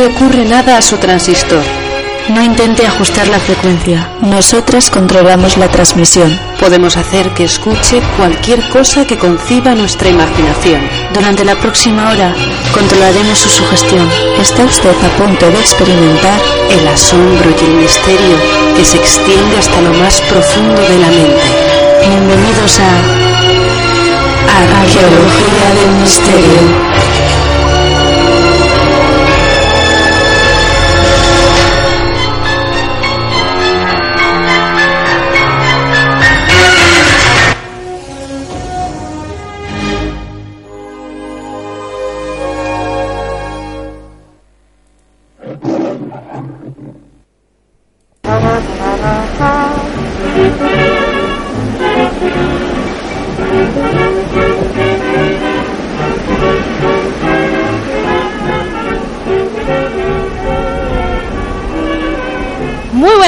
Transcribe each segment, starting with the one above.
Le ocurre nada a su transistor. No intente ajustar la frecuencia. Nosotras controlamos la transmisión. Podemos hacer que escuche cualquier cosa que conciba nuestra imaginación. Durante la próxima hora controlaremos su sugestión. Está usted a punto de experimentar el asombro y el misterio que se extiende hasta lo más profundo de la mente. Bienvenidos a Arqueología del Misterio.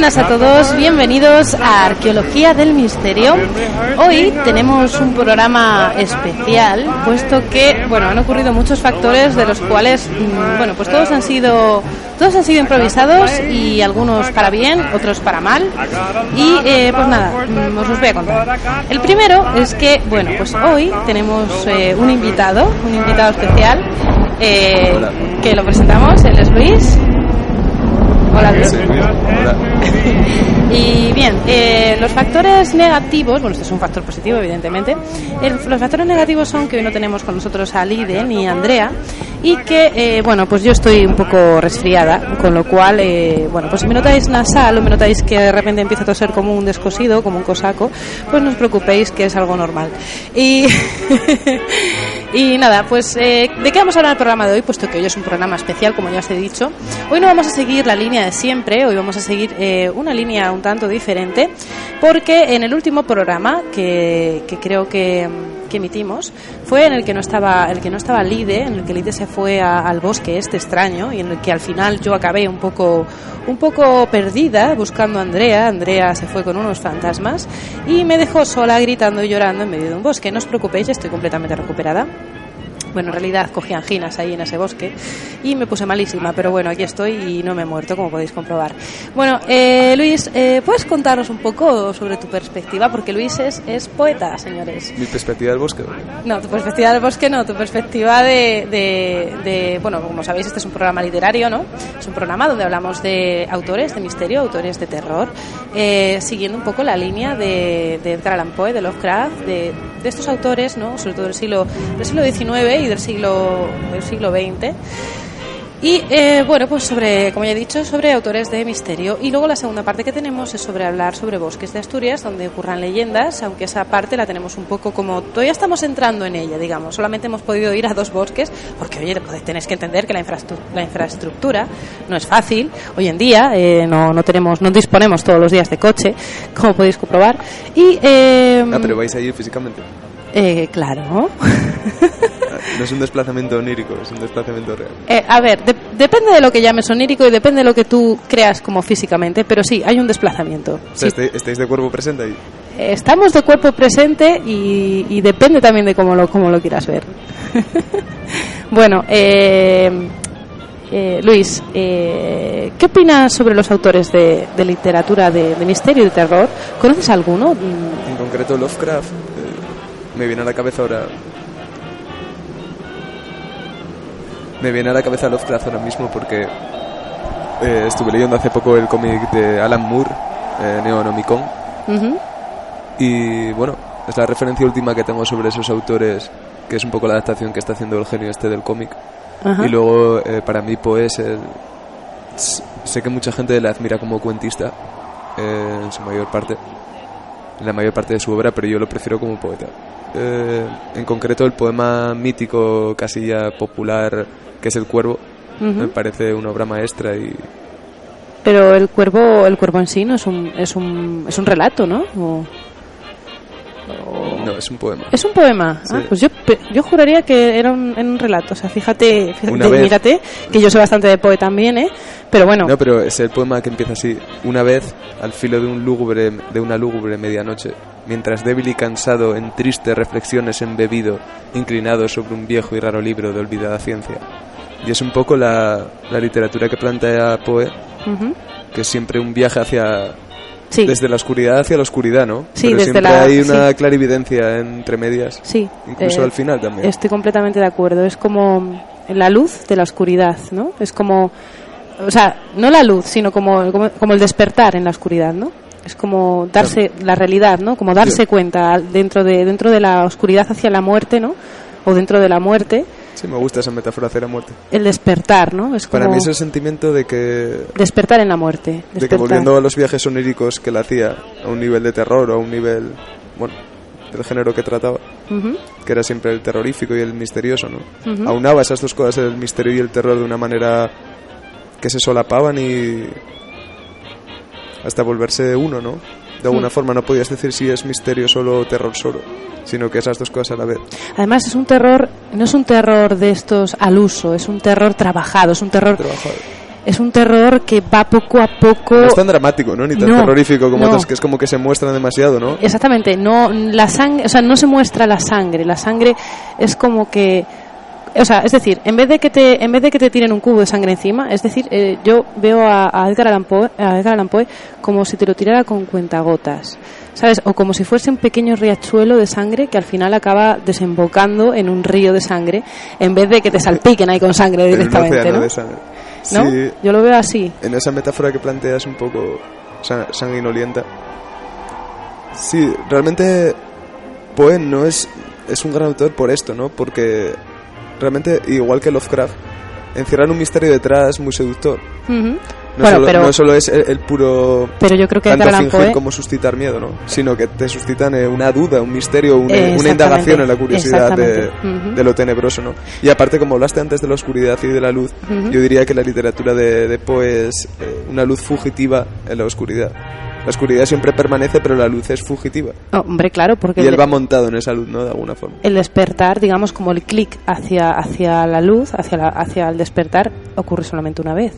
Buenas a todos, bienvenidos a Arqueología del Misterio. Hoy tenemos un programa especial, puesto que, bueno, han ocurrido muchos factores de los cuales, mm, bueno, pues todos han sido todos han sido improvisados y algunos para bien, otros para mal. Y eh, pues nada, mm, os los voy a contar. El primero es que, bueno, pues hoy tenemos eh, un invitado, un invitado especial, eh, que lo presentamos, él es Luis. Hola, Luis. Y bien, eh, los factores negativos, bueno, este es un factor positivo, evidentemente. los factores negativos son que hoy no tenemos con nosotros a Lide ni a Andrea y que, eh, bueno, pues yo estoy un poco resfriada, con lo cual, eh, bueno, pues si me notáis nasal o me notáis que de repente empieza a toser como un descosido, como un cosaco, pues no os preocupéis que es algo normal. Y, y nada, pues, ¿de qué vamos a hablar el programa de hoy? Puesto que hoy es un programa especial, como ya os he dicho. Hoy no vamos a seguir la línea de siempre, hoy vamos a seguir una línea un tanto diferente, porque en el último programa que, creo que, emitimos fue en el que no estaba el que no estaba Lide, en el que Lide se fue al bosque este extraño y en el que al final yo acabé un poco un poco perdida buscando a Andrea. Andrea se fue con unos fantasmas y me dejó sola gritando y llorando en medio de un bosque. No os preocupéis, estoy completamente recuperada. Bueno, en realidad cogí anginas ahí en ese bosque y me puse malísima, pero bueno, aquí estoy y no me he muerto, como podéis comprobar. Bueno, eh, Luis, eh, ¿puedes contarnos un poco sobre tu perspectiva? Porque Luis es, es poeta, señores. ¿Mi perspectiva del bosque? No, tu perspectiva del bosque no, tu perspectiva de, de, Bueno, como sabéis, este es un programa literario, ¿no? Es un programa donde hablamos de autores de misterio, autores de terror, eh, siguiendo un poco la línea de, de Edgar Allan Poe, de Lovecraft, de, de estos autores, ¿no? Sobre todo del siglo, del siglo XIX y del siglo, del siglo XX. Y eh, bueno, pues sobre, como ya he dicho, sobre autores de misterio. Y luego la segunda parte que tenemos es sobre hablar sobre bosques de Asturias, donde ocurran leyendas, aunque esa parte la tenemos un poco como todavía estamos entrando en ella, digamos. Solamente hemos podido ir a dos bosques, porque oye, tenéis que entender que la, la infraestructura no es fácil. Hoy en día eh, no, no tenemos, no disponemos todos los días de coche, como podéis comprobar. Y, eh, ah, pero vais a ir físicamente. Eh, claro. No es un desplazamiento onírico, es un desplazamiento real. Eh, a ver, depende de lo que llames onírico y depende de lo que tú creas como físicamente, pero sí, hay un desplazamiento. ¿Estáis de cuerpo presente ahí? estamos de cuerpo presente y, depende también de cómo lo, cómo lo quieras ver. bueno, eh, eh, Luis, ¿qué opinas sobre los autores de, literatura de, de, misterio y de terror? ¿Conoces alguno? En concreto Lovecraft. me viene a la cabeza ahora me viene a la cabeza Lovecraft ahora mismo porque eh, estuve leyendo hace poco el cómic de Alan Moore, eh, Neonomicon. Y bueno, es la referencia última que tengo sobre esos autores, que es un poco la adaptación que está haciendo el genio este del cómic. Y luego, eh, para mí, pues, sé que mucha gente le admira como cuentista, eh, en su mayor parte, en la mayor parte de su obra, pero yo lo prefiero como poeta. en concreto, el poema mítico, casi ya popular, que es El Cuervo, me parece una obra maestra y... Pero el cuervo, el cuervo en sí no es un, es un, es un relato, ¿no? No, es un poema. Es un poema. Ah, pues yo, yo juraría que era un, un relato. O sea, fíjate, fíjate que yo soy bastante de poeta también, ¿eh? Pero bueno. No, pero es el poema que empieza así. Una vez, al filo de, un lúgubre, de una lúgubre medianoche, mientras débil y cansado en tristes reflexiones embebido, inclinado sobre un viejo y raro libro de olvidada ciencia, Y es un poco la, la literatura que plantea Poe, que es siempre un viaje hacia... Sí, Desde la oscuridad hacia la oscuridad, ¿no? Sí, Pero desde siempre la- hay una sí. clarividencia entre medias. sí. Incluso eh, al final también. Estoy completamente de acuerdo. Es como la luz de la oscuridad, ¿no? Es como, o sea, no la luz, sino como, como, como el despertar en la oscuridad, ¿no? Es como darse la realidad, ¿no? Como darse Sí. cuenta dentro de dentro de la oscuridad hacia la muerte, ¿no? O dentro de la muerte, Sí, me gusta esa metáfora hacia la muerte. el despertar, ¿no? Es como Para mí es el sentimiento de que despertar en la muerte. de que volviendo a los viajes oníricos que él hacía a un nivel de terror o a un nivel, bueno, del género que trataba, que era siempre el terrorífico y el misterioso, ¿no? Aunaba esas dos cosas, el misterio y el terror, de una manera que se solapaban y hasta volverse uno, ¿no? De alguna Mm. forma no podías decir si es misterio solo o terror solo, sino que esas dos cosas a la vez. Además es un terror, no es un terror de estos al uso, es un terror trabajado, es un terror, Trabajado. es un terror que va poco a poco. No es tan dramático, ¿no? Ni tan No, terrorífico como no. otros, que es como que se muestran demasiado, ¿no? Exactamente, no la sangre, o sea, no se muestra la sangre, la sangre es como que o sea, es decir, en vez de que te en vez de que te tiren un cubo de sangre encima, es decir, eh, yo veo a, a Edgar Allan Poe, a Edgar Allan Poe como si te lo tirara con cuentagotas. ¿Sabes? O como si fuese un pequeño riachuelo de sangre que al final acaba desembocando en un río de sangre en vez de que te salpiquen ahí con sangre directamente, ¿no? de sangre. ¿No? Sí, Yo lo veo así. en esa metáfora que planteas un poco sa- sanguinolienta. Sí, realmente Poe no es, es un gran autor por esto, ¿no? Porque realmente, igual que Lovecraft, encierran un misterio detrás muy seductor. No, Bueno, solo, pero- no solo es el, el puro Pero yo creo que tanto fingir Poe como suscitar miedo, ¿no? Sino que te suscitan eh, una duda, un misterio, una, una indagación en la curiosidad de, lo tenebroso, ¿no? Y aparte, como hablaste antes de la oscuridad y de la luz, Ujú. yo diría que la literatura de, de Poe es eh, una luz fugitiva en la oscuridad. La oscuridad siempre permanece, pero la luz es fugitiva. Oh, hombre, claro, porque Y él va montado en esa luz, ¿no? De alguna forma. el despertar, digamos, como el clic hacia, hacia la luz, hacia, la- hacia el despertar, ocurre solamente una vez.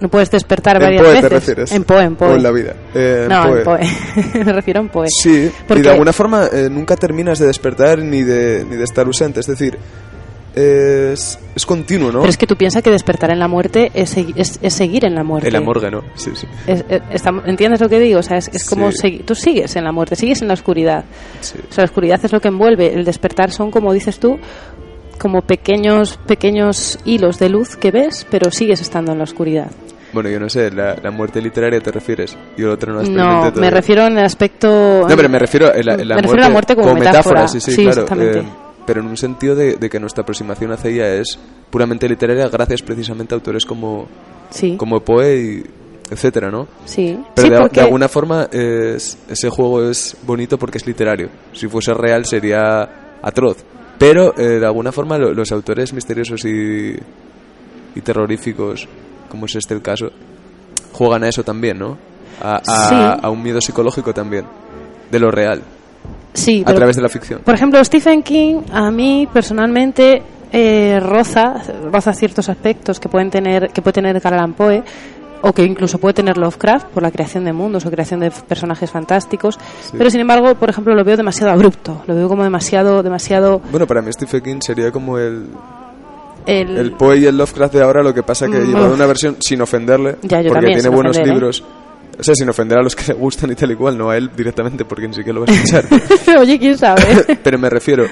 No puedes despertar En varias Poe veces. te refieres. En Poe, en Poe. O en la vida. Eh, en no, Poe. en Poe. Me refiero en Poe. Sí, Porque- y de alguna forma eh, nunca terminas de despertar ni de, ni de estar ausente. Es decir, es, es continuo, ¿no? Pero es que tú piensas que despertar en la muerte es, es, es seguir en la muerte. En la morgue, ¿no? Sí, sí. Es- es- estamos- ¿Entiendes lo que digo? O sea, es, es como Sí. segui- tú sigues en la muerte, sigues en la oscuridad. sí. O sea, la oscuridad es lo que envuelve. El despertar son, como dices tú, como pequeños, pequeños hilos de luz que ves, pero sigues estando en la oscuridad. Bueno, yo no sé, la, la muerte literaria te refieres. Yo otra no la No, me refiero en el aspecto. No, pero me refiero a la, la Me refiero a la muerte como metáfora. sí, sí, Sí, claro. exactamente. eh, pero en un sentido de, de que nuestra aproximación hacia ella es puramente literaria gracias precisamente a autores como, Sí, como Poe y etcétera, ¿no? sí. Pero Sí, de, porque- de alguna forma es- ese juego es bonito porque es literario. Si fuese real sería atroz. Pero eh, de alguna forma lo- los autores misteriosos y, y terroríficos, como es este el caso, juegan a eso también, ¿no? A, a- Sí. a un miedo psicológico también, de lo real, sí, a través de la ficción. Por ejemplo, Stephen King, a mí personalmente eh, roza, roza ciertos aspectos que pueden tener, que puede tener Edgar Allan Poe o que incluso puede tener Lovecraft por la creación de mundos o creación de personajes fantásticos, pero sin embargo, por ejemplo, lo veo demasiado abrupto, lo veo como demasiado, demasiado Bueno, para mí Stephen King sería como el, el, el Poe y el Lovecraft de ahora, lo que pasa que Mm, lleva una versión sin ofenderle, Ya, porque también, tiene buenos ofender, ¿eh? O sea, sin ofender a los que le gustan y tal y cual, no a él directamente, porque ni siquiera lo va a escuchar. Oye, quién sabe. Pero me refiero,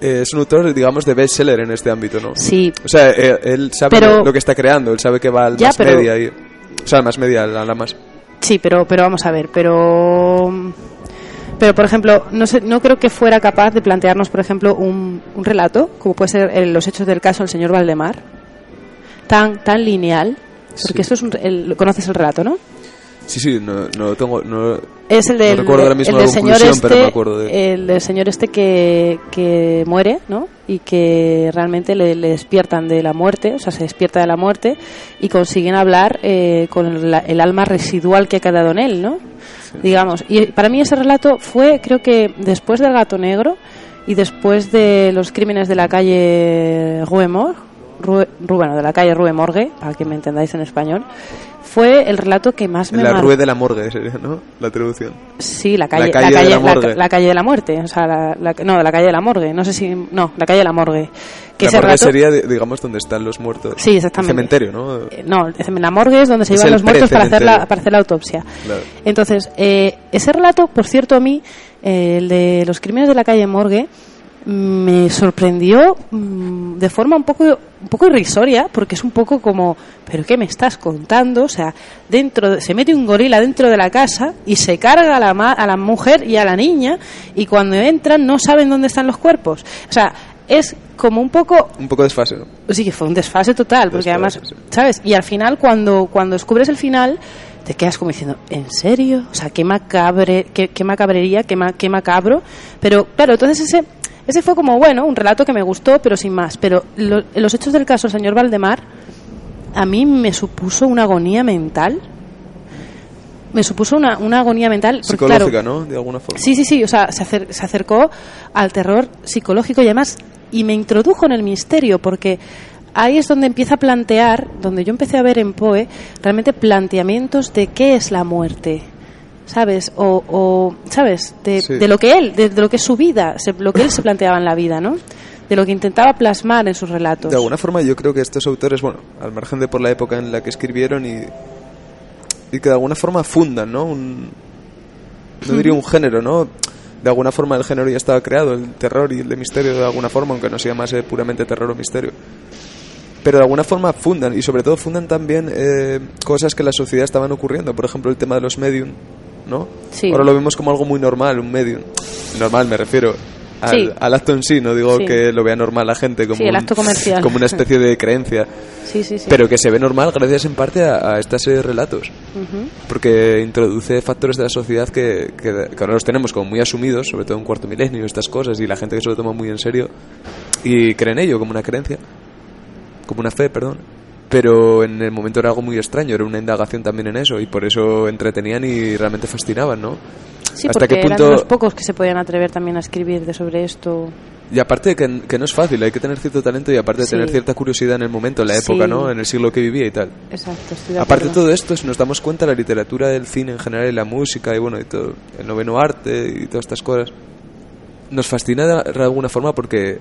eh, es un autor, digamos, de bestseller en este ámbito, ¿no? sí, O sea, eh, él sabe Pero- lo, que está creando, él sabe que va al Ya, más pero- media y, o sea, al más media, a la, a la más. Sí, pero, pero vamos a ver, pero... Pero, por ejemplo, no, sé, no creo que fuera capaz de plantearnos, por ejemplo, un, un relato, como puede ser el- los hechos del caso del señor Valdemar, tan, tan lineal, porque Sí. esto es un, el- conoces el relato, ¿no? Sí, sí, no, no tengo, no, Es el del, recuerdo ahora mismo el del la señor este, pero me acuerdo de- el del señor este que, que muere, ¿no? Y que realmente le, le despiertan de la muerte, o sea, se despierta de la muerte y consiguen hablar eh, con la- el alma residual que ha quedado en él, ¿no? Digamos. Y para mí ese relato fue, creo que después del gato negro y después de los crímenes de la calle Rue Mor- Rue- Rue- bueno, de la calle Rue Morgue, para que me entendáis en español, fue el relato que más me La mar- rue de la morgue sería, ¿no? La traducción. Sí, la calle, La calle de la la, morgue. la calle de la muerte, o sea, la, no, la calle de la morgue, no sé si, no, la calle de la morgue. Que la ese morgue sería, di- digamos, donde están los muertos. Sí, exactamente. El cementerio, ¿no? Eh, No, la morgue es donde se Es llevan los muertos para hacer, la, para hacer la autopsia. Claro. Entonces, eh, ese relato, por cierto, a mí, eh, el de los crímenes de la calle Morgue, me sorprendió mm, de forma un poco, un poco irrisoria, porque es un poco como, ¿pero qué me estás contando? O sea, dentro de- se mete un gorila dentro de la casa y se carga a la, ma- a la mujer y a la niña, y cuando entran no saben dónde están los cuerpos. O sea, es como un poco Un poco desfase, ¿no? Sí, que fue un desfase total, porque Desfase, además, sí. ¿sabes? Y al final, cuando, cuando descubres el final, te quedas como diciendo, ¿en serio? O sea, qué macabre, qué, qué macabrería, qué, ma- qué macabro. Pero, claro, entonces ese, ese fue como, bueno, un relato que me gustó, pero sin más. Pero lo- los hechos del caso, el señor Valdemar, a mí me supuso una agonía mental. Me supuso una, una agonía mental. porque, claro, Psicológica, ¿no? De alguna forma. Sí, sí, sí, o sea, se, acer- se acercó al terror psicológico y además, y me introdujo en el misterio, porque ahí es donde empieza a plantear, donde yo empecé a ver en Poe, realmente planteamientos de qué es la muerte. ¿Sabes? O, o, ¿sabes? De, Sí. de lo que él, de, de lo que es su vida, se- lo que él se planteaba en la vida, ¿no? De lo que intentaba plasmar en sus relatos. De alguna forma yo creo que estos autores, bueno, al margen de por la época en la que escribieron y, y que de alguna forma fundan, ¿no? Un, no diría un género, ¿no? De alguna forma el género ya estaba creado, el terror y el de misterio de alguna forma, aunque no sea más eh, puramente terror o misterio. Pero de alguna forma fundan y sobre todo fundan también eh, cosas que en la sociedad estaban ocurriendo. Por ejemplo, el tema de los medium, ¿no? Sí. Ahora lo vemos como algo muy normal, un medium. Normal me refiero al, Sí. al acto en sí, no digo Sí. que lo vea normal la gente como, el un- acto comercial. como una especie de creencia. Sí, sí, sí. Pero que se ve normal gracias en parte a, a estos eh, relatos. Ujú. Porque introduce factores de la sociedad que, que, que ahora los tenemos como muy asumidos, sobre todo en cuarto milenio, estas cosas, y la gente que se lo toma muy en serio y cree en ello como una creencia, como una fe, perdón. Pero en el momento era algo muy extraño, era una indagación también en eso, y por eso entretenían y realmente fascinaban, ¿no? Sí, ¿Hasta porque qué eran punto- de los pocos que se podían atrever también a escribir de sobre esto. Y aparte que, que no es fácil, hay que tener cierto talento y aparte Sí. tener cierta curiosidad en el momento, en la Sí. época, ¿no? En el siglo que vivía y tal. Exacto, estoy de Aparte de todo esto, si nos damos cuenta, la literatura, el cine en general y la música y bueno, y todo, el noveno arte y todas estas cosas, nos fascina de alguna forma porque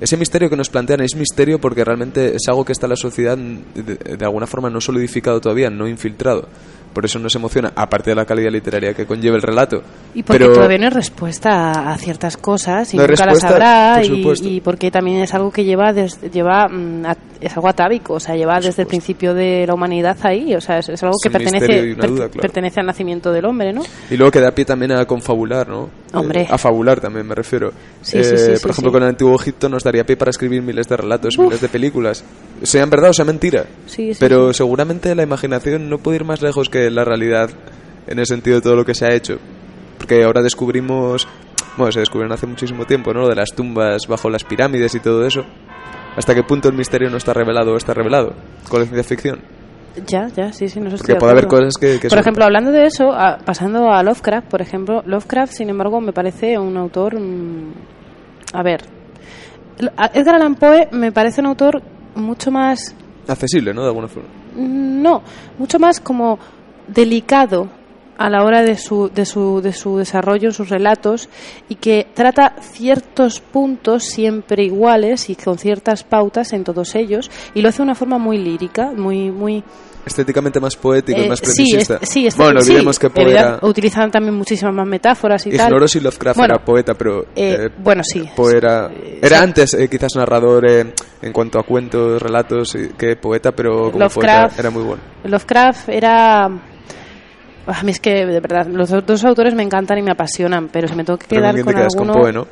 ese misterio que nos plantean es misterio porque realmente es algo que está en la sociedad de, de alguna forma no solidificado todavía, no infiltrado. Por eso nos emociona, aparte de la calidad literaria que conlleva el relato. Y porque Pero todavía no hay respuesta a, ciertas cosas y No nunca las habrá por y, porque también es algo que lleva desde, lleva mm, a- es algo atávico, o sea, lleva desde el principio de la humanidad ahí, o sea, es, es algo que pertenece duda, claro. pertenece al nacimiento del hombre, ¿no? Y luego que da pie también a confabular, ¿no? Hombre. Eh, a fabular también, me refiero. Sí, sí, sí, Eh, sí, por ejemplo, con el Antiguo Egipto nos daría pie para escribir miles de relatos, Uf. miles de películas. Sean verdad o sea mentira. Sí, sí, Pero seguramente la imaginación no puede ir más lejos que la realidad en el sentido de todo lo que se ha hecho. Porque ahora descubrimos... Bueno, se descubrieron hace muchísimo tiempo, ¿no? Lo de las tumbas bajo las pirámides y todo eso. ¿Hasta qué punto el misterio no está revelado o está revelado con la ciencia ficción? Ya, ya, sí, sí, no estoy Porque de puede haber cosas que... que Por son- ejemplo, hablando de eso, a- pasando a Lovecraft, por ejemplo, Lovecraft, sin embargo, me parece un autor. mm, a ver, Edgar Allan Poe me parece un autor mucho más. Accesible, ¿no? De alguna forma. mm, No, mucho más como delicado a la hora de su, de su, de su desarrollo sus relatos y que trata ciertos puntos siempre iguales y con ciertas pautas en todos ellos y lo hace de una forma muy lírica, muy, muy, estéticamente más poético y eh, más sí, precisista. es- sí, es- bueno, sí, olvidemos que Poe era... utilizan también muchísimas más metáforas y tal. Ignoro si Lovecraft Bueno, era poeta, pero... eh, eh, bueno, sí. Poe era, Eh, era sí. antes eh, quizás narrador en cuanto a cuentos, relatos, que poeta, pero como Lovecraft- poeta era muy bueno. Lovecraft era a mí es que de verdad los dos autores me encantan y me apasionan, pero si me tengo que Pero quedar ¿con te alguno Con Poe, ¿no?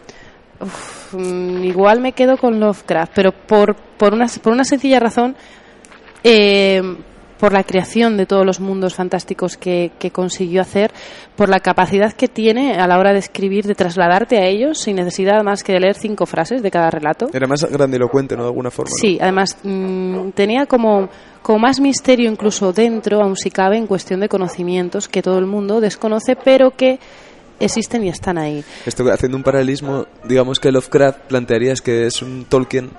uf, mm, igual me quedo con Lovecraft, pero por por una por una sencilla razón eh, por la creación de todos los mundos fantásticos que, que consiguió hacer, por la capacidad que tiene a la hora de escribir, de trasladarte a ellos sin necesidad más que de leer cinco frases de cada relato. Era más grandilocuente, ¿no? De alguna forma. ¿no? Sí, además mm, tenía como, como más misterio incluso dentro, aun si cabe, en cuestión de conocimientos que todo el mundo desconoce, pero que existen y están ahí. Esto haciendo un paralelismo, digamos que Lovecraft plantearías que es un Tolkien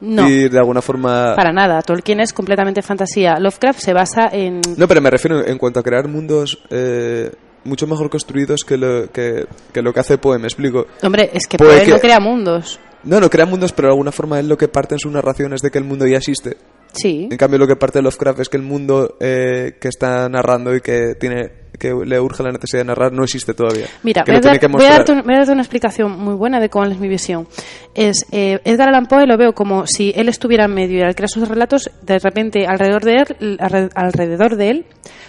No. Y de alguna forma... Para nada, Tolkien es completamente fantasía. Lovecraft se basa en... No, pero me refiero en cuanto a crear mundos eh, mucho mejor construidos que lo que, que lo que hace Poe, me explico. Hombre, es que Poe que- no crea mundos. No, no crea mundos, pero de alguna forma él lo que parte en sus narraciones de que el mundo ya existe. Sí. En cambio, lo que parte de Lovecraft es que el mundo eh, que está narrando y que tiene que le urge la necesidad de narrar no existe todavía. Mira, voy a, dar- voy a darte, un- voy a darte una explicación muy buena de cuál es mi visión. Es eh, Edgar Allan Poe lo veo como si él estuviera en medio y al crear sus relatos, de repente alrededor de él, alre- alrededor de él,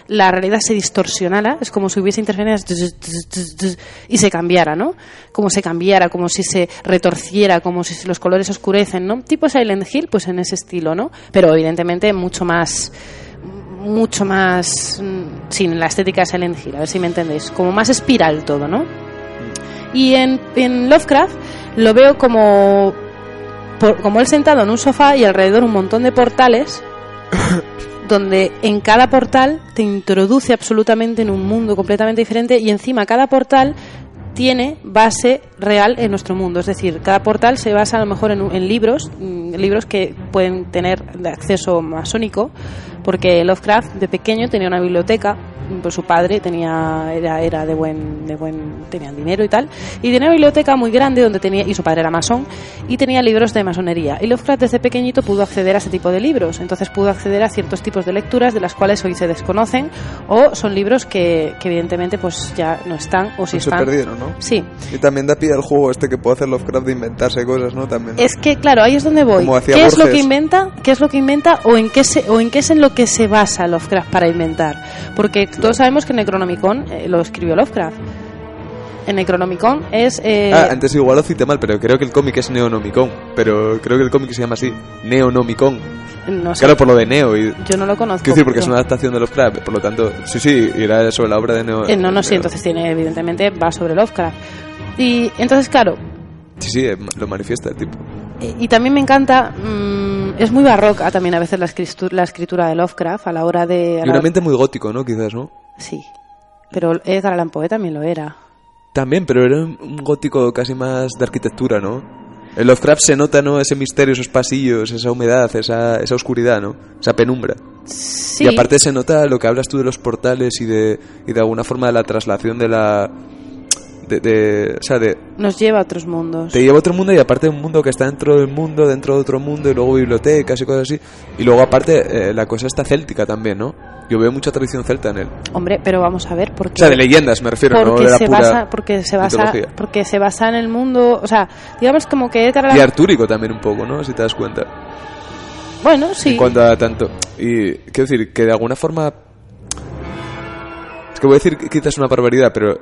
la realidad se distorsionara, es como si hubiese interferencias y se cambiara, ¿no? Como se cambiara, como si se retorciera, como si los colores oscurecen, ¿no? Tipo Silent Hill, pues en ese estilo, ¿no? Pero evidentemente mucho más mucho más mm, sin la estética de Silent Hill, a ver si me entendéis, como más espiral todo, ¿no? Y en, en Lovecraft lo veo como por- como él sentado en un sofá y alrededor un montón de portales donde en cada portal te introduce absolutamente en un mundo completamente diferente y encima cada portal tiene base real en nuestro mundo. Es decir, cada portal se basa a lo mejor en, en libros, mm, libros que pueden tener de acceso masónico, porque Lovecraft de pequeño tenía una biblioteca, pues su padre tenía era, era de buen de buen tenía dinero y tal, y tenía una biblioteca muy grande donde tenía y su padre era masón y tenía libros de masonería. Y Lovecraft desde pequeñito pudo acceder a ese tipo de libros, entonces pudo acceder a ciertos tipos de lecturas de las cuales hoy se desconocen o son libros que, que evidentemente pues ya no están o si se están perdieron, ¿no? Sí, Y también da pie al juego este que puede hacer Lovecraft de inventarse cosas, ¿no? También. Es que claro, ahí es donde voy. ¿Qué es lo que inventa? ¿Qué es lo que inventa o en qué se, o en qué es en lo que se basa Lovecraft para inventar? Porque todos sabemos que Necronomicon eh, lo escribió Lovecraft. En Necronomicon es eh, Ah, antes igual lo cité mal, pero creo que el cómic es Neonomicon. Pero creo que el cómic se llama así, Neonomicon. no sé, Claro, por lo de Neo. Y, yo no lo conozco. quiero decir, porque es una adaptación de Lovecraft. Por lo tanto, sí, sí, irá sobre la obra de Neo. eh, no, no, sí, Neo. entonces tiene evidentemente va sobre Lovecraft. Y entonces claro, Sí, sí, lo manifiesta el tipo. Eh, Y también me encanta, mm, es muy barroca también a veces la escritura, la escritura de Lovecraft a la hora de... Y un ambiente muy gótico, ¿no? Quizás, ¿no? Sí, pero Edgar Allan Poe también lo era. También, pero era un un gótico casi más de arquitectura, ¿no? En Lovecraft se nota, ¿no? Ese misterio, esos pasillos, esa humedad, esa, esa oscuridad, ¿no? Esa penumbra. Sí, Y aparte se nota lo que hablas tú de los portales y de, y de alguna forma de la traslación de la... De, de- o sea, de, nos lleva a otros mundos. te lleva a otro mundo y aparte un mundo que está dentro del mundo, dentro de otro mundo y luego bibliotecas y cosas así. Y luego aparte eh, la cosa está céltica también, ¿no? Yo veo mucha tradición celta en él. Hombre, pero vamos a ver por O sea, de leyendas me refiero, no porque de la se pura basa porque se basa mitología. porque se basa en el mundo, o sea, digamos como que Y artúrico también un poco, ¿no? Si te das cuenta. bueno, sí. En cuanto a tanto. Y quiero decir que de alguna forma. Es que voy a decir quizás una barbaridad, pero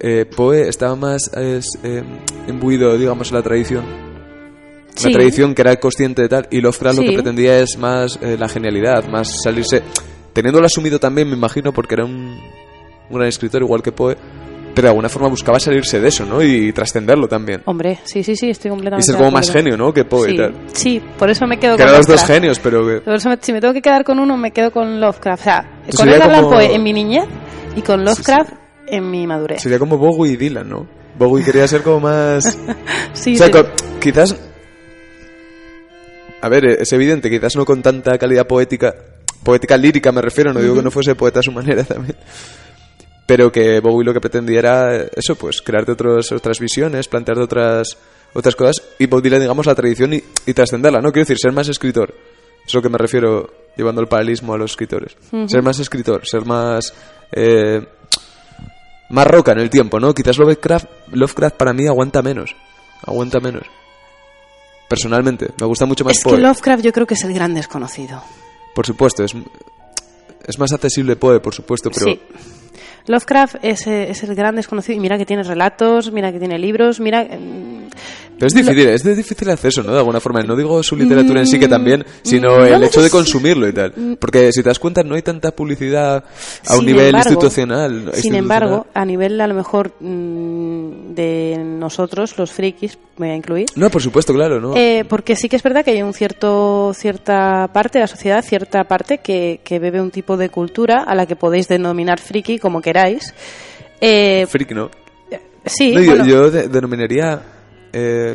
eh, Poe estaba más es, eh, imbuido, digamos, en la tradición. Sí. La tradición que era consciente de tal. Y Lovecraft lo que pretendía es más eh, la genialidad, más salirse. Teniéndolo asumido también, me imagino, porque era un, un gran escritor igual que Poe. Pero de alguna forma buscaba salirse de eso, ¿no? Y trascenderlo también. Hombre, sí, sí, sí, estoy Y completamente ser de como más genio, ¿no? Que Poe sí, y tal. sí, por eso me quedo Que con los dos genios, pero que. Por eso me- si me tengo que quedar con uno, me quedo con Lovecraft. O sea, con Allan como- Poe en mi niñez y con Lovecraft en mi madurez. Sería como Bowie y Dylan, ¿no? Bowie quería ser como más... Sí, o sea, sí. quizás... A ver, es evidente, quizás no con tanta calidad poética, poética lírica me refiero, no digo que no fuese poeta a su manera también, pero que Bowie lo que pretendía era eso, pues crearte otros, otras visiones, plantearte otras, otras cosas y Bob Dylan, digamos, la tradición y, y trascenderla, ¿no? Quiero decir, ser más escritor, es lo que me refiero llevando el paralelismo a los escritores. Ser más escritor, ser más... eh, más roca en el tiempo, ¿no? Quizás Lovecraft, Lovecraft para mí aguanta menos. Aguanta menos. Personalmente, me gusta mucho más Es que. Lovecraft yo creo que es el gran desconocido. Por supuesto, es, es más accesible Poe, por supuesto, pero Sí. Lovecraft es, eh, es el gran desconocido y mira que tiene relatos, mira que tiene libros, mira... mm, Pero es difícil, es de difícil acceso, ¿no? De alguna forma. No digo su literatura en sí que Mm, también, sino no el hecho de consumirlo y tal. Porque si te das cuenta, no hay tanta publicidad a un Sin nivel embargo- institucional. Sin institucional. embargo, a nivel a lo mejor mm, de nosotros, los frikis, voy a incluir, No, por supuesto, claro, ¿no? Eh, porque sí que es verdad que hay un cierto cierta parte de la sociedad, cierta parte que, que bebe un tipo de cultura a la que podéis denominar friki como queráis. Eh, Freak, ¿no? sí, No, yo, bueno, yo de- denominaría eh,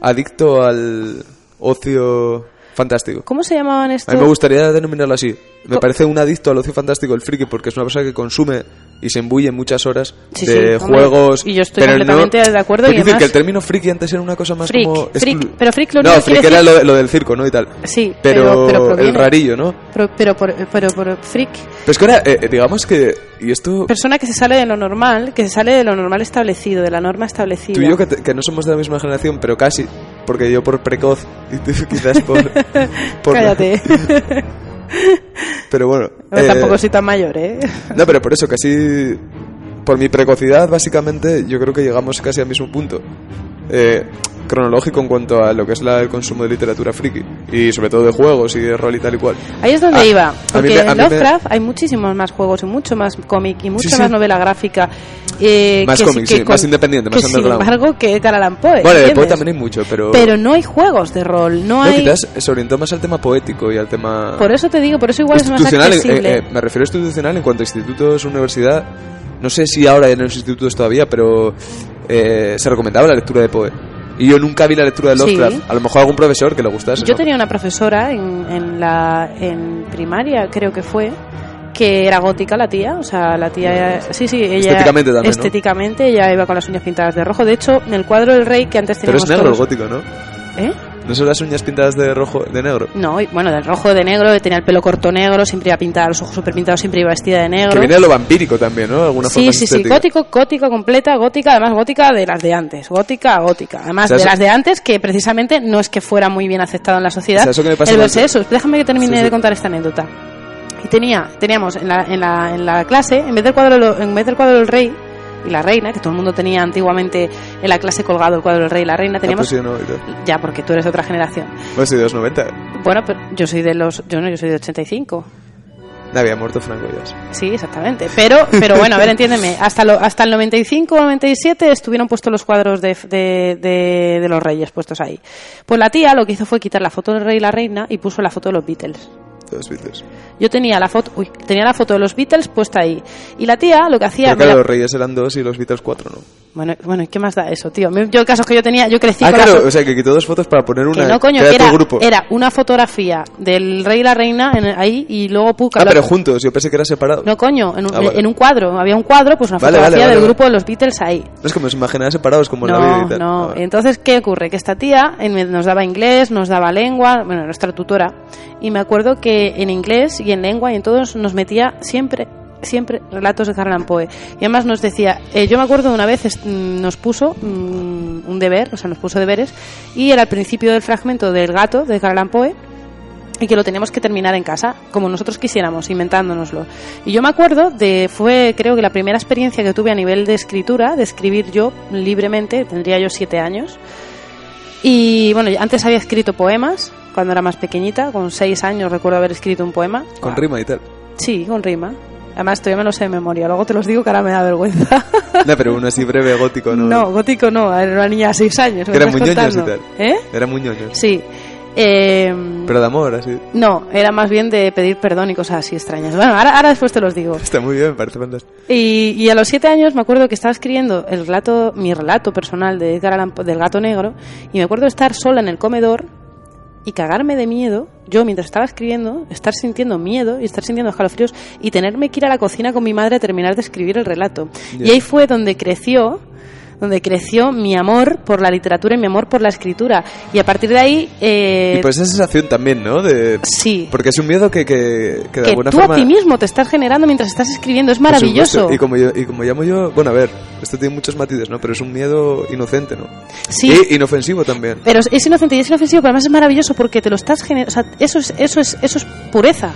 adicto al ocio fantástico. ¿Cómo se llamaban A estos? mí me gustaría denominarlo así. Me parece un adicto al ocio fantástico el friki porque es una persona que consume y se embulle muchas horas Sí, de sí, hombre. juegos. Y yo estoy pero completamente de acuerdo y decir que el término friki antes era una cosa más Freak, como. freak, pero freak lo No, freak quiere era decir- lo, lo del circo, ¿no? Y tal. Sí, Pero, pero, pero el rarillo, ¿no? Pero, pero, por, pero por freak, Pero es que ahora, eh, digamos que. Y esto. persona que se sale de lo normal, que se sale de lo normal establecido, de la norma establecida. Tú y yo, que, te- que no somos de la misma generación, pero casi. Porque yo por precoz y tú quizás por. por- Cállate. Pero bueno. Pero eh, tampoco soy tan mayor, ¿eh? No, pero por eso, casi. Por mi precocidad, básicamente, yo creo que llegamos casi al mismo punto. Eh, cronológico en cuanto a lo que es la- el consumo de literatura friki. Y sobre todo de juegos y de rol y tal y cual. Ahí es donde A- iba. Porque en me- Lovecraft hay muchísimos más juegos y mucho más cómic y mucha Sí, sí. más novela gráfica. eh, Más que cómic, que sí, más independiente, más que Sin embargo, que Edgar Allan Poe. Bueno, de Poe ¿entiendes? también hay mucho, pero. Pero no hay juegos de rol, no No, hay. quizás se orientó más al tema poético y al tema. Por eso te digo, por eso igual es más eh, accesible. eh, me refiero a institucional en cuanto a institutos, universidad. No sé si ahora en los institutos todavía, pero eh, se recomendaba la lectura de Poe. Y yo nunca vi la lectura de Sí. Lovecraft. A lo mejor algún profesor que le gustase. Yo ¿no? tenía una profesora en, en la en primaria, creo que fue, que era gótica la tía, o sea, la tía, sí, sí, ella Estéticamente también, ¿no? estéticamente ella iba con las uñas pintadas de rojo. De hecho, en el cuadro del rey que antes Pero es teníamos negro el gótico, ¿no? ¿Eh? ¿No son las uñas pintadas de rojo, de negro? No, y, bueno, del rojo de negro, tenía el pelo corto negro, siempre iba pintada, los ojos súper pintados, siempre iba vestida de negro. Que viene de lo vampírico también, ¿no? De alguna Sí, forma sí, sí, gótico, gótico completa, gótica, además gótica de las de antes, gótica, gótica. Además de eso- las de antes que precisamente no es que fuera muy bien aceptado en la sociedad. Eso que me pasa el eso, déjame que termine Sí, sí. de contar esta anécdota. Y tenía, teníamos en la, en la, en la clase, en vez del cuadro, de en vez del cuadro del rey y la reina, que todo el mundo tenía antiguamente en la clase colgado el cuadro del rey y la reina, Ah, teníamos pues sí, no, ya porque tú eres de otra generación. Pues sí, de los 90. Bueno, pero yo soy de los, yo no, yo soy de 85. No había muerto Franco ya. Sí, exactamente. Pero, pero bueno, a ver, entiéndeme. Hasta, lo, hasta el 95 o 97 estuvieron puestos los cuadros de, de, de- de los reyes puestos ahí. Pues la tía lo que hizo fue quitar la foto del rey y la reina y puso la foto de los Beatles. De los Beatles. Yo tenía la foto, uy, tenía la foto de los Beatles puesta ahí. Y la tía lo que hacía Pero claro, mira- los Reyes eran dos y los Beatles cuatro, ¿no? bueno, bueno, ¿y qué más da eso, tío? Yo el caso es que yo tenía, yo crecí Ah, con la claro, fo- o sea, que quitó dos fotos para poner una. que no, coño, que era grupo. era una fotografía del rey y la reina en- ahí y luego pu- Ah, pero juntos, yo pensé que era separado. No, coño, en un, Ah, vale. en un cuadro. Había un cuadro, pues una Vale, fotografía vale, del grupo de los Beatles ahí. No es como se imaginaba separados como en la vida No, y tal. no. Ah. Entonces, ¿qué ocurre? Que esta tía nos daba inglés, nos daba lengua, bueno, nuestra tutora, y me acuerdo que en inglés y en lengua y en todos nos metía siempre siempre relatos de Edgar Allan Poe y además nos decía eh, yo me acuerdo de una vez mm, nos puso mm, un deber o sea nos puso deberes y era el principio del fragmento del gato de Edgar Allan Poe y que lo teníamos que terminar en casa, como nosotros quisiéramos, inventándonoslo. Y yo me acuerdo de, fue creo que la primera experiencia que tuve a nivel de escritura, de escribir yo libremente, tendría yo siete años. Y bueno, antes había escrito poemas, cuando era más pequeñita, con seis años recuerdo haber escrito un poema. Con rima y tal. Sí, con rima. Además, todavía me lo sé de memoria, luego te los digo que ahora me da vergüenza. No, pero uno así breve, gótico, ¿no? no, gótico no, era una niña de seis años. ¿me Que eran estás muy y tal. ¿Eh? Eran muy ñoños. Sí. Eh, Pero de amor, así. no, era más bien de pedir perdón y cosas así extrañas. Bueno, ahora, ahora después te los digo. Está muy bien, me parece fantástico. Y, y a los siete años me acuerdo que estaba escribiendo el relato, mi relato personal de Edgar Allan del gato negro, y me acuerdo de estar sola en el comedor y cagarme de miedo, yo mientras estaba escribiendo, estar sintiendo miedo y estar sintiendo escalofríos y tenerme que ir a la cocina con mi madre a terminar de escribir el relato. Y ahí fue donde creció donde creció mi amor por la literatura y mi amor por la escritura. Y a partir de ahí... eh, Y pues esa sensación también, ¿no? De... Sí. Porque es un miedo que, que, que de que alguna tú forma... a ti mismo te estás generando mientras estás escribiendo. Es maravilloso. Y como, yo, y como llamo yo, bueno, a ver, esto tiene muchos matices, ¿no? Pero es un miedo inocente, ¿no? Sí. Y inofensivo también. Pero es- inocente y es inofensivo, pero además es maravilloso porque te lo estás generando. O sea, eso es, eso es, eso es pureza.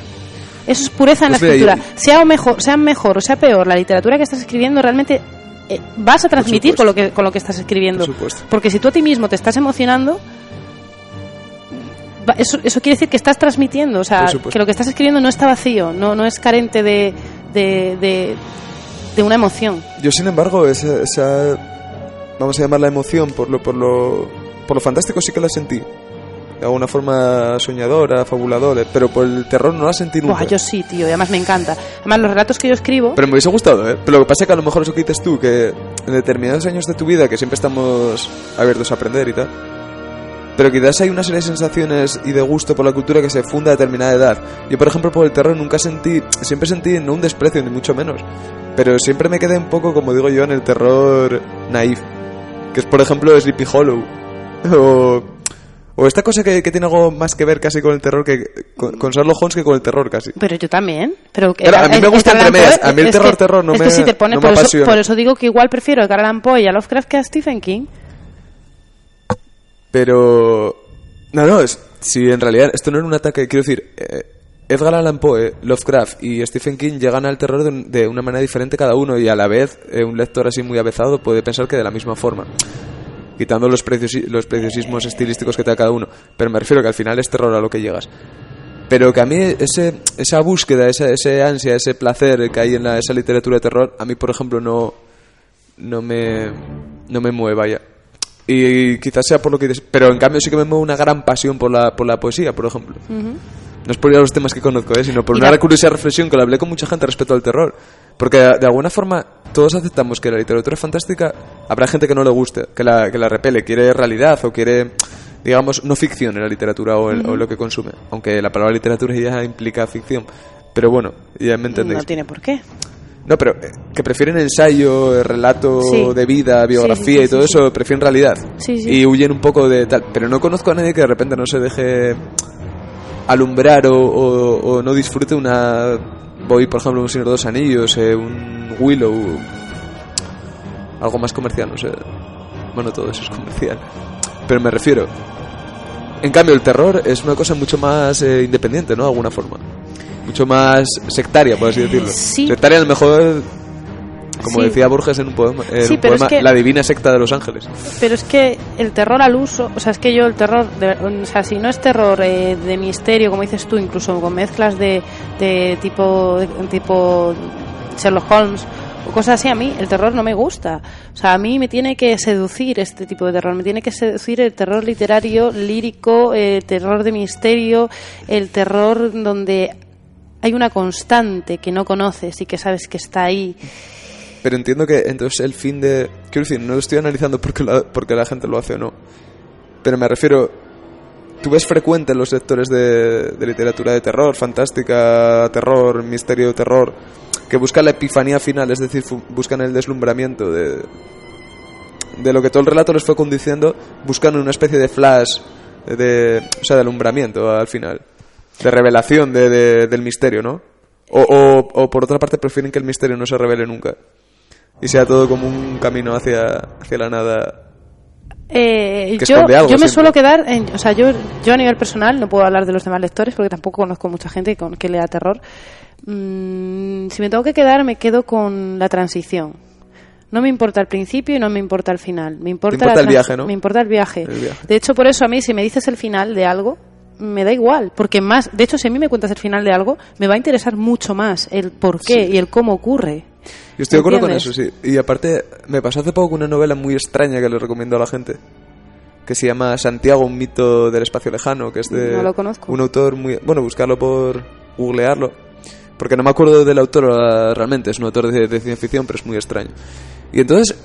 Eso es pureza en Pues la escritura. Sea o mejor, sea mejor o sea peor, la literatura que estás escribiendo realmente eh, vas a transmitir con lo que con lo que estás escribiendo. Por supuesto. Porque si tú a ti mismo te estás emocionando, eso, eso quiere decir que estás transmitiendo, o sea, que lo que estás escribiendo no está vacío, no, no es carente de, de, de, de una emoción. Yo, sin embargo, esa, esa- vamos a llamarla emoción, por lo, por lo, por lo fantástico sí que la sentí. De alguna forma soñadora, fabuladora, pero por el terror no la sentí nunca. Buah, yo sí, tío, y además me encanta. Además, los relatos que yo escribo. Pero me hubiese gustado, ¿eh? Pero lo que pasa es que a lo mejor eso que dices tú, que en determinados años de tu vida, que siempre estamos abiertos a aprender y tal, pero quizás hay una serie de sensaciones y de gusto por la cultura que se funda a determinada edad. Yo, por ejemplo, por el terror nunca sentí, siempre sentí no un desprecio, ni mucho menos, pero siempre me quedé un poco, como digo yo, en el terror naif, que es, por ejemplo, Sleepy Hollow, o, o esta cosa que, que tiene algo más que ver casi con el terror que con, con Sherlock Holmes que con el terror casi. Pero yo también. Pero, Pero a mí me gusta entre medias. A mí el terror, que- terror no es me- que si te pone, no me por, eso, apasiona. por eso digo que igual prefiero a Edgar Allan Poe y a Lovecraft que a Stephen King. Pero. No, no, es, si en realidad esto no era un ataque, quiero decir, eh, Edgar Allan Poe, Lovecraft y Stephen King llegan al terror de, un- de una manera diferente cada uno y a la vez eh, un lector así muy avezado puede pensar que de la misma forma. Quitando los, preciosi- los preciosismos estilísticos que te da cada uno. Pero me refiero que al final es terror a lo que llegas. Pero que a mí ese, esa búsqueda, esa, ese ansia, ese placer que hay en la- esa literatura de terror, a mí por ejemplo no, no me, no me mueve, vaya. Y quizás sea por lo que pero en cambio sí que me mueve una gran pasión por la, por la poesía, por ejemplo. No es por ir a los temas que conozco, ¿eh? sino por Y una la- curiosa reflexión que lo hablé con mucha gente respecto al terror. Porque de, alguna forma todos aceptamos que la literatura fantástica habrá gente que no le guste, que la, que la repele, quiere realidad o quiere, digamos, no ficción en la literatura o, el- o lo que consume. Aunque la palabra literatura ya implica ficción. Pero bueno, ya me entendéis. No tiene por qué. No, pero eh, que prefieren ensayo, relato Sí. de vida, biografía Sí, sí, sí, y todo eso, prefieren realidad. Y huyen un poco de tal. Pero no conozco a nadie que de repente no se deje alumbrar o, o- o no disfrute una. Voy, por ejemplo, un Señor de los Anillos, eh, un Willow. Algo más comercial, no sé. Bueno, todo eso es comercial. Pero me refiero. En cambio, el terror es una cosa mucho más eh, independiente, ¿no? De alguna forma. Mucho más sectaria, por así decirlo. sí. Sectaria, a lo mejor, como Sí. decía Borges en un poema, en Sí, un pero es poema que- La divina secta de los ángeles. Pero es que el terror al uso, o sea, es que yo el terror, de- o sea, si no es terror eh, de misterio, como dices tú, incluso con mezclas de, de tipo, de tipo Sherlock Holmes o cosas así, a mí el terror no me gusta. O sea, a mí me tiene que seducir este tipo de terror, me tiene que seducir el terror literario, lírico, el terror de misterio, el terror donde hay una constante que no conoces y que sabes que está ahí. Pero entiendo que entonces el fin de... Quiero decir, no lo estoy analizando porque la, porque la gente lo hace o no. Pero me refiero... Tú ves frecuente en los lectores de, de literatura de terror, fantástica, terror, misterio, terror, que buscan la epifanía final, es decir, buscan el deslumbramiento de, de lo que todo el relato les fue conduciendo, buscan una especie de flash, de, o sea, de alumbramiento al final, de revelación de, de- del misterio, ¿no? O, o, o por otra parte prefieren que el misterio no se revele nunca y sea todo como un camino hacia, hacia la nada. Eh, yo, yo me siempre. suelo quedar, en, o sea, yo, yo a nivel personal no puedo hablar de los demás lectores porque tampoco conozco mucha gente con, que lea terror. Mm, si me tengo que quedar, me quedo con la transición. No me importa el principio y no me importa el final. Me importa, el viaje, ¿no? Me importa el viaje. El viaje. De hecho, por eso a mí, si me dices el final de algo, me da igual. Porque más, de hecho, si a mí me cuentas el final de algo, me va a interesar mucho más el por qué y el cómo ocurre. Yo estoy de acuerdo con eso, sí. Y aparte, me pasó hace poco una novela muy extraña que le recomiendo a la gente. Que se llama Santiago, un mito del espacio lejano. Que es de No lo conozco. un autor muy. Bueno, buscarlo por. googlearlo. Porque no me acuerdo del autor realmente. Es un autor de, de ciencia ficción, pero es muy extraño. Y entonces,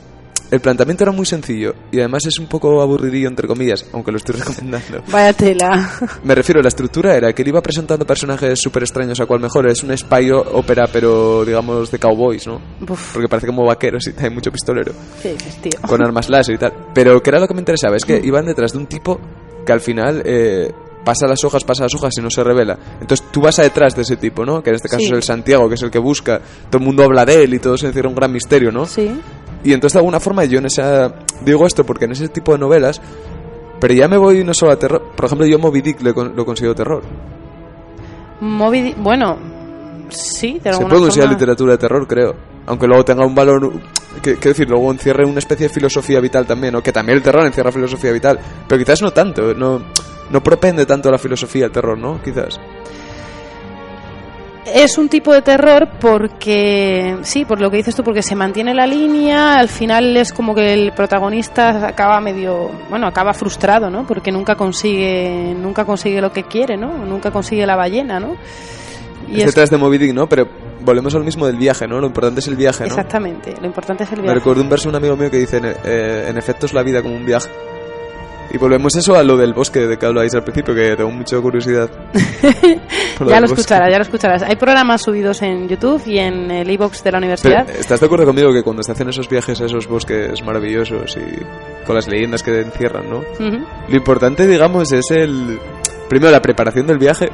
el planteamiento era muy sencillo. Y además es un poco aburridillo, entre comillas, aunque lo estoy recomendando. Vaya tela. Me refiero, la estructura era que él iba presentando personajes súper extraños a cual mejor. Es un spy ópera, pero digamos de cowboys, ¿no? Uf. Porque parece como vaqueros y hay mucho pistolero. ¿Qué dices, tío? Con armas láser y tal. Pero que era lo que me interesaba, es que iban detrás de un tipo que al final eh, pasa las hojas, pasa las hojas y no se revela. Entonces tú vas a detrás de ese tipo, ¿no? Que en este caso Sí. es el Santiago, que es el que busca. Todo el mundo habla de él y todo se encierra un gran misterio, ¿no? Sí. Y entonces de alguna forma yo en esa... Digo esto porque en ese tipo de novelas... Pero ya me voy no solo a terror. Por ejemplo, yo Moby Dick lo, lo considero terror. Moby Dick- bueno, sí, de Se alguna puede considerar forma. literatura de terror, creo. Aunque luego tenga un valor. que- Quiero decir, luego encierre una especie de filosofía vital también, ¿no? Que también el terror encierra filosofía vital. Pero quizás no tanto, no, no propende tanto a la filosofía el terror, ¿no? Quizás. Es un tipo de terror porque, sí, por lo que dices tú, porque se mantiene la línea, al final es como que el protagonista acaba medio, bueno, acaba frustrado, ¿no? Porque nunca consigue, nunca consigue lo que quiere, ¿no? Nunca consigue la ballena, ¿no? Y es es, detrás de Moby Dick, ¿no? Pero volvemos al mismo del viaje, ¿no? Lo importante es el viaje, ¿no? exactamente, lo importante es el Me viaje. recuerdo un verso de un amigo mío que dice: en, eh, en efecto es la vida como un viaje. Y volvemos eso a lo del bosque de que habláis al principio, que tengo mucha curiosidad. ya lo escucharás, ya lo escucharás. Hay programas subidos en YouTube y en el e-box de la universidad. ¿Estás de acuerdo conmigo que cuando se hacen esos viajes a esos bosques maravillosos y con las leyendas que encierran, ¿no? Lo importante, digamos, es el... Primero, la preparación del viaje,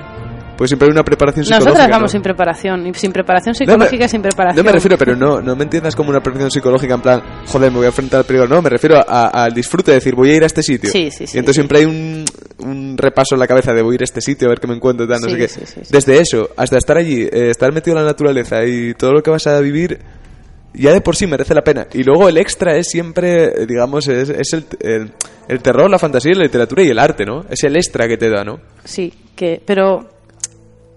pues siempre hay una preparación psicológica. Nosotros vamos sin preparación, y sin preparación psicológica y sin preparación. No me refiero, pero no, no me entiendas como una preparación psicológica en plan, joder, me voy a enfrentar al peligro. No, me refiero al disfrute de decir, voy a ir a este sitio. Sí, sí, sí. Y entonces siempre hay un, un, repaso en la cabeza de voy a ir a este sitio, a ver qué me encuentro, tal, no sé qué. Desde eso hasta estar allí, eh, estar metido en la naturaleza y todo lo que vas a vivir, ya de por sí merece la pena. Y luego el extra es siempre, digamos, es, es el, el, el, terror, la fantasía, la literatura y el arte, ¿no? Es el extra que te da, ¿no? Sí, que, pero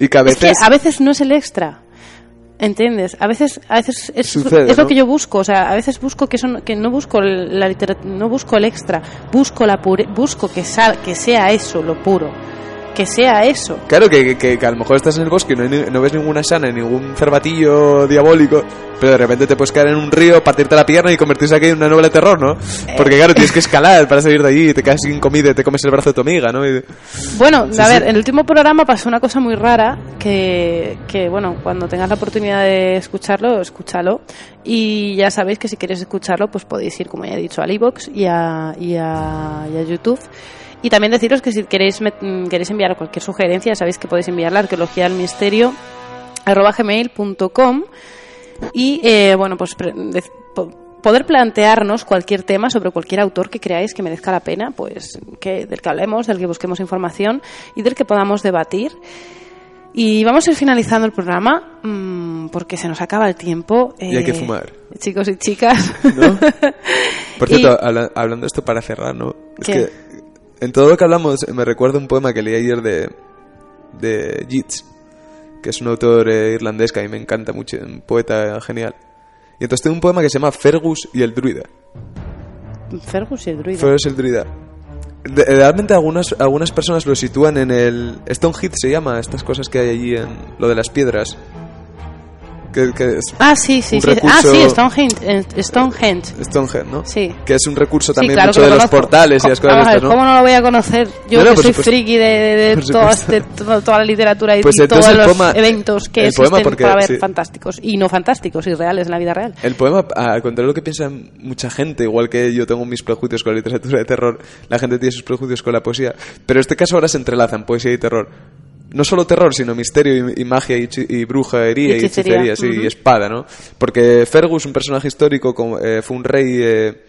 y que a veces... Es que a veces no es el extra. ¿Entiendes? A veces, a veces es, es lo que yo busco, o sea, a veces busco que son, que no busco la literatura, no busco el extra, busco la pure, busco que sal, que sea eso lo puro que sea eso. Claro, que, que, a lo mejor estás en el bosque y no, no ves ninguna sana, ningún cervatillo diabólico, pero de repente te puedes caer en un río, partirte la pierna y convertirse aquí en una novela de terror, ¿no? Porque claro, tienes que escalar para salir de allí y te caes sin comida y te comes el brazo de tu amiga, ¿no? Bueno, a ver, en el último programa pasó una cosa muy rara que, que, bueno, cuando tengas la oportunidad de escucharlo, escúchalo. Y ya sabéis que si queréis escucharlo, pues podéis ir, como ya he dicho, al iBox y a, y a, y a YouTube. Y también deciros que si queréis, mm, queréis enviar cualquier sugerencia, sabéis que podéis enviar la arqueología al misterio arroba gmail.com y eh, bueno pues poder plantearnos cualquier tema sobre cualquier autor que creáis que merezca la pena pues que del que hablemos del que busquemos información y del que podamos debatir y vamos a ir finalizando el programa mmm, porque se nos acaba el tiempo. y hay que eh, fumar. Chicos y chicas. ¿No? Por cierto, hablando de esto para cerrar, ¿no? Es que en todo lo que hablamos me recuerdo un poema que leí ayer de, de Yeats, que es un autor eh, irlandés que a mí me encanta mucho, un poeta genial. Y entonces tengo un poema que se llama Fergus y el druida. Fergus y el druida. Fergus y el druida. realmente algunas, algunas personas lo sitúan en el... Stoneheath se llama, estas cosas que hay allí en lo de las piedras ah, sí, sí, sí. Ah, sí, Stonehenge, Stonehenge. Stonehenge, ¿no? Sí. Que es un recurso también mucho de los portales y las cosas estas, ¿no? ¿Cómo no lo voy a conocer? Yo que soy friki de, de, toda, la literatura y, pues todos los eventos que existen para ver fantásticos y no fantásticos y reales en la vida real. El poema, al contrario de lo que piensa mucha gente, igual que yo tengo mis prejuicios con la literatura de terror, la gente tiene sus prejuicios con la poesía, pero en este caso ahora se entrelazan poesía y terror no solo terror, sino misterio y, magia y, brujería y hechicería, y espada, ¿no? Porque Fergus, un personaje histórico, eh, fue un rey eh,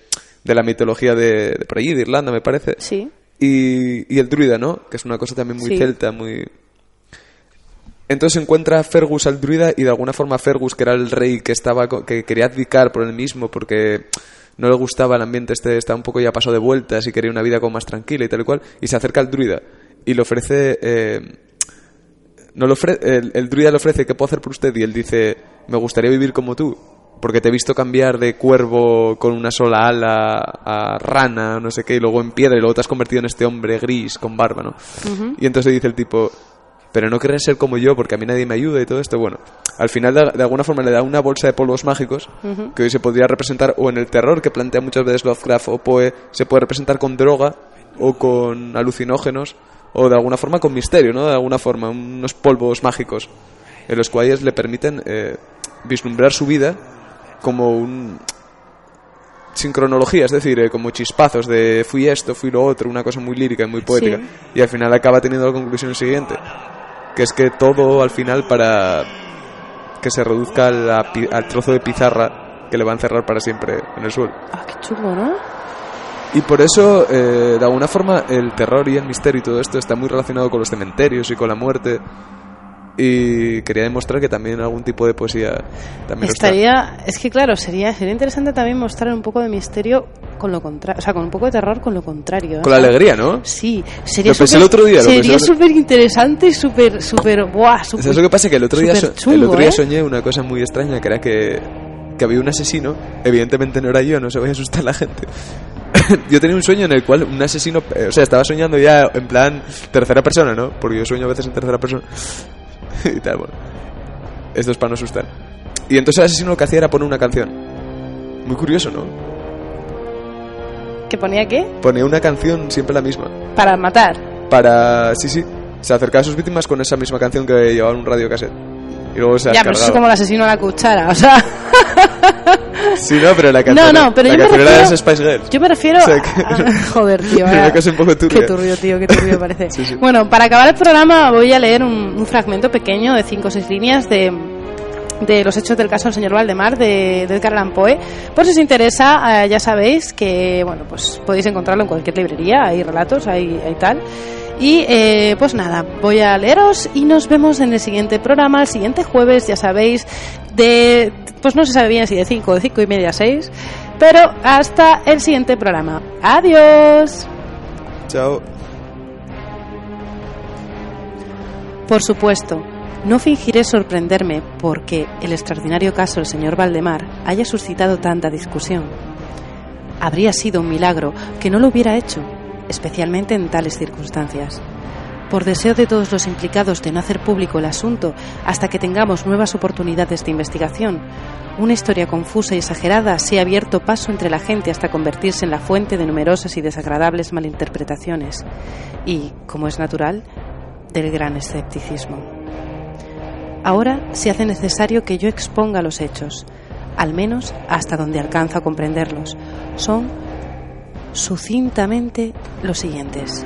de la mitología de, por allí, de Irlanda, me parece. Sí. Y, el druida, ¿no? Que es una cosa también muy celta, muy... Entonces encuentra Fergus al druida y de alguna forma Fergus, que era el rey que estaba que quería abdicar por él mismo porque no le gustaba el ambiente este, estaba un poco ya pasado de vueltas y quería una vida como más tranquila y tal y cual, y se acerca al druida y le ofrece eh, no lo el, el, druida le ofrece qué puedo hacer por usted y él dice me gustaría vivir como tú porque te he visto cambiar de cuervo con una sola ala a rana no sé qué y luego en piedra y luego te has convertido en este hombre gris con barba no y entonces dice el tipo pero no querés ser como yo porque a mí nadie me ayuda y todo esto bueno al final de, alguna forma le da una bolsa de polvos mágicos que hoy se podría representar o en el terror que plantea muchas veces Lovecraft o Poe se puede representar con droga o con alucinógenos o de alguna forma con misterio, ¿no? De alguna forma, unos polvos mágicos en los cuales le permiten eh, vislumbrar su vida como un sin cronología, es decir, eh, como chispazos de fui esto, fui lo otro, una cosa muy lírica y muy poética, y al final acaba teniendo la conclusión siguiente, que es que todo al final para que se reduzca al trozo de pizarra que le va a encerrar para siempre en el suelo. Ah, qué chulo, ¿no? Y por eso, eh, de alguna forma, el terror y el misterio y todo esto está muy relacionado con los cementerios y con la muerte. Y quería demostrar que también algún tipo de poesía también Estaría, es que claro, sería, sería interesante también mostrar un poco de misterio con lo contrario, o sea, con un poco de terror con lo contrario. ¿eh? Con la alegría, ¿no? Sí, sería el otro día. Sería súper interesante y súper, súper, buah, súper. ¿Sabes lo que pasa? Que el otro día, el otro día ¿eh? soñé una cosa muy extraña, que era que, que había un asesino, evidentemente no era yo, no se vaya a asustar la gente, yo tenía un sueño en el cual un asesino, eh, o sea, estaba soñando ya en plan tercera persona, ¿no? Porque yo sueño a veces en tercera persona. y tal, bueno. Esto es para no asustar. Y entonces el asesino lo que hacía era poner una canción. Muy curioso, ¿no? ¿Que ponía qué? Ponía una canción siempre la misma. Para matar. Para... Sí, sí. Se acercaba a sus víctimas con esa misma canción que llevaba en un radio cassette. Y luego se Ya, pero eso es como el asesino a la cuchara, o sea... Sí, no, pero la canción, No, no, pero la yo me refiero- de Spice Girls. Yo me refiero O sea, a- que- a- Joder, tío. Un poco turbia. Qué turbio, tío, qué turbio parece. Sí, sí. Bueno, para acabar el programa voy a leer un, un fragmento pequeño de cinco o seis líneas de de los hechos del caso del señor Valdemar de, de Edgar Allan Poe. Por si os interesa, eh, ya sabéis que bueno, pues podéis encontrarlo en cualquier librería, hay relatos, hay, hay tal. Y eh, pues nada, voy a leeros y nos vemos en el siguiente programa, el siguiente jueves, ya sabéis, de pues no se sabe bien si de 5 o de 5 y media a 6, pero hasta el siguiente programa. Adiós. Chao. Por supuesto, no fingiré sorprenderme porque el extraordinario caso del señor Valdemar haya suscitado tanta discusión. Habría sido un milagro que no lo hubiera hecho, especialmente en tales circunstancias. Por deseo de todos los implicados de no hacer público el asunto hasta que tengamos nuevas oportunidades de investigación, una historia confusa y exagerada se ha abierto paso entre la gente hasta convertirse en la fuente de numerosas y desagradables malinterpretaciones y, como es natural, del gran escepticismo. Ahora se hace necesario que yo exponga los hechos, al menos hasta donde alcanzo a comprenderlos. Son sucintamente los siguientes.